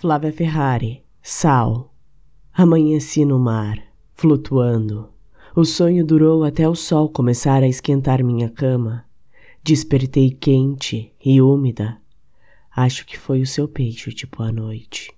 Flávia Ferrari, Sal. Amanheci no mar, flutuando. O sonho durou até o sol começar a esquentar minha cama. Despertei quente e úmida. Acho que foi o seu peixe, tipo à noite.